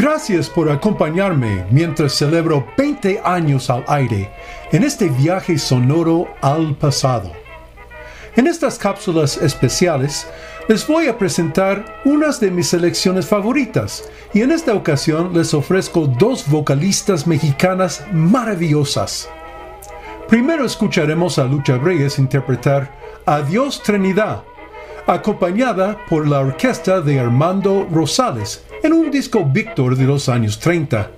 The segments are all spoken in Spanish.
Gracias por acompañarme mientras celebro 20 años al aire en este viaje sonoro al pasado. En estas cápsulas especiales les voy a presentar unas de mis selecciones favoritas y en esta ocasión les ofrezco dos vocalistas mexicanas maravillosas. Primero escucharemos a Lucha Reyes interpretar Adiós Trinidad, acompañada por la orquesta de Armando Rosales en un disco Víctor de los años 30.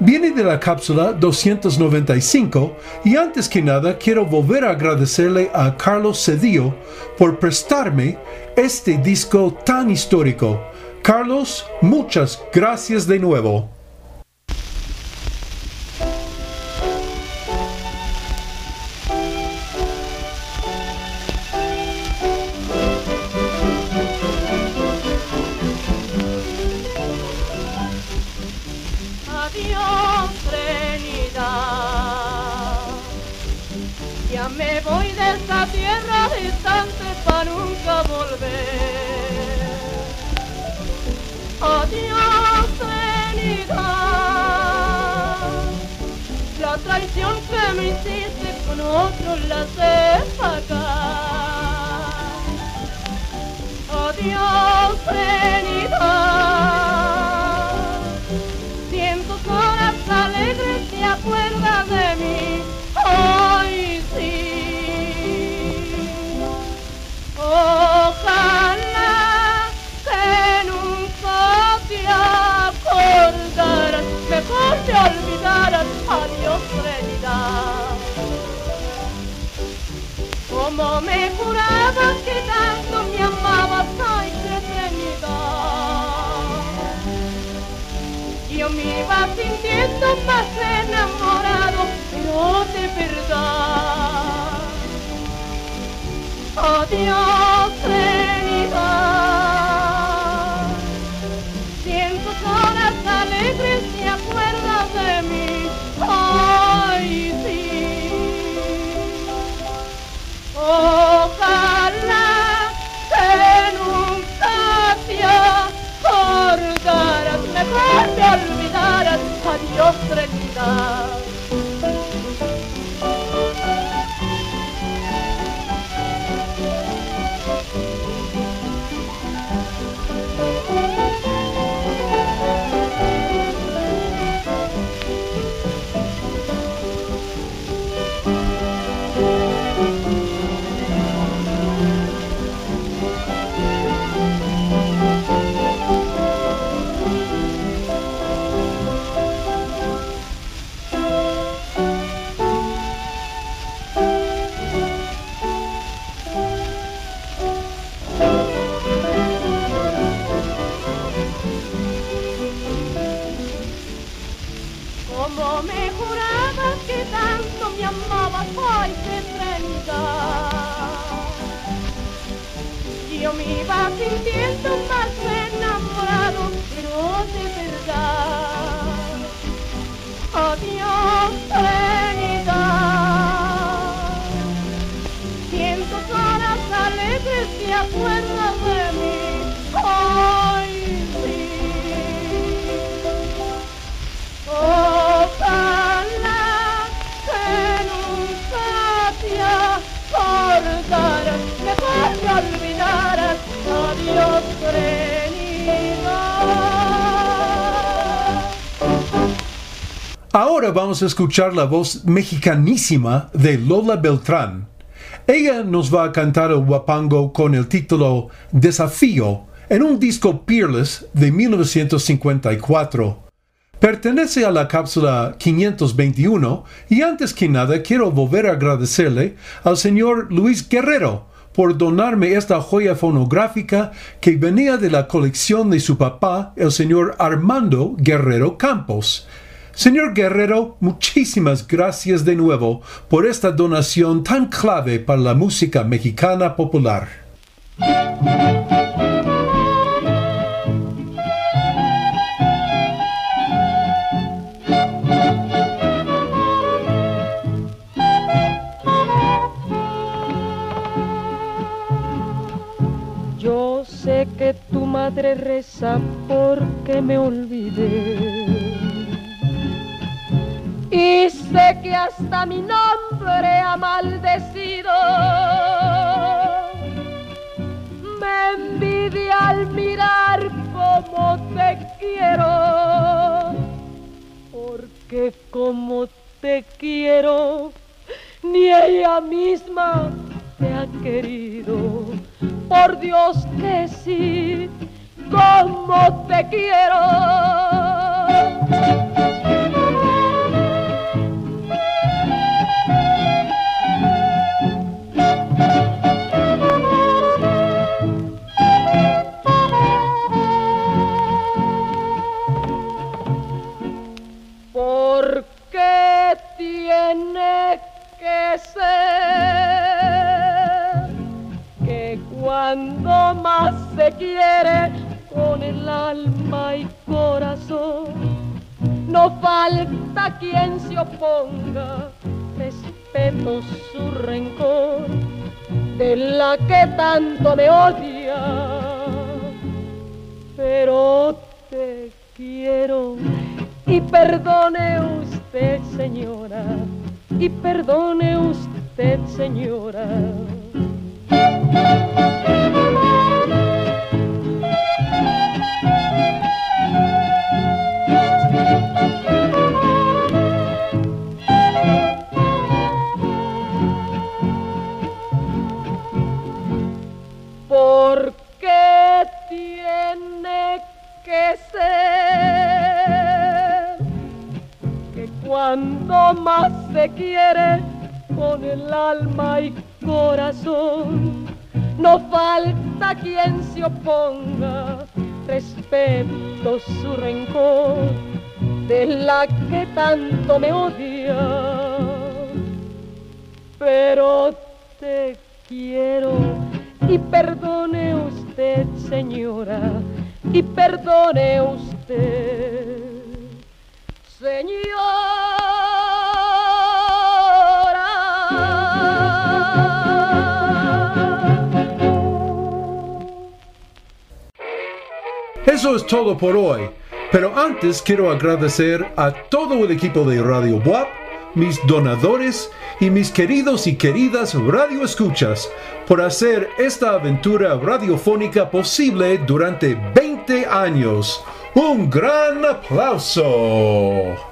Viene de la cápsula 295 y antes que nada quiero volver a agradecerle a Carlos Cedillo por prestarme este disco tan histórico. Carlos, muchas gracias de nuevo. Me voy de esta tierra distante para nunca volver. Adiós, Trinidad. La traición que me hiciste con otro la sé pagar. Adiós, Trinidad. Como me jurabas que tanto me amabas, ay, qué Trinidad. Yo me iba sintiendo más enamorado, pero de verdad. Adiós, Trinidad. Adiós, Trinidad. Como iba sintiendo más Ahora vamos a escuchar la voz mexicanísima de Lola Beltrán. Ella nos va a cantar el guapango con el título Desafío en un disco Peerless de 1954. Pertenece a la cápsula 521 y antes que nada quiero volver a agradecerle al señor Luis Guerrero por donarme esta joya fonográfica que venía de la colección de su papá, el señor Armando Guerrero Campos. Señor Guerrero, muchísimas gracias de nuevo por esta donación tan clave para la música mexicana popular. Yo sé que tu madre reza porque me olvidé. Que hasta mi nombre ha maldecido. Me envidia al mirar cómo te quiero. Porque como te quiero, ni ella misma te ha querido. Por Dios que sí, como te quiero. Que cuando más se quiere con el alma y corazón, no falta quien se oponga, respeto su rencor de la que tanto me odia, pero te quiero y perdone usted, señora, y perdone usted, señora. Porque tiene que ser cuando más se quiere con el alma y corazón, no falta quien se oponga, respeto su rencor de la que tanto me odia, pero te quiero y perdone usted, señora, y perdone usted, señora. Eso es todo por hoy, pero antes quiero agradecer a todo el equipo de Radio WAP, mis donadores y mis queridos y queridas radioescuchas por hacer esta aventura radiofónica posible durante 20 años. Un gran aplauso.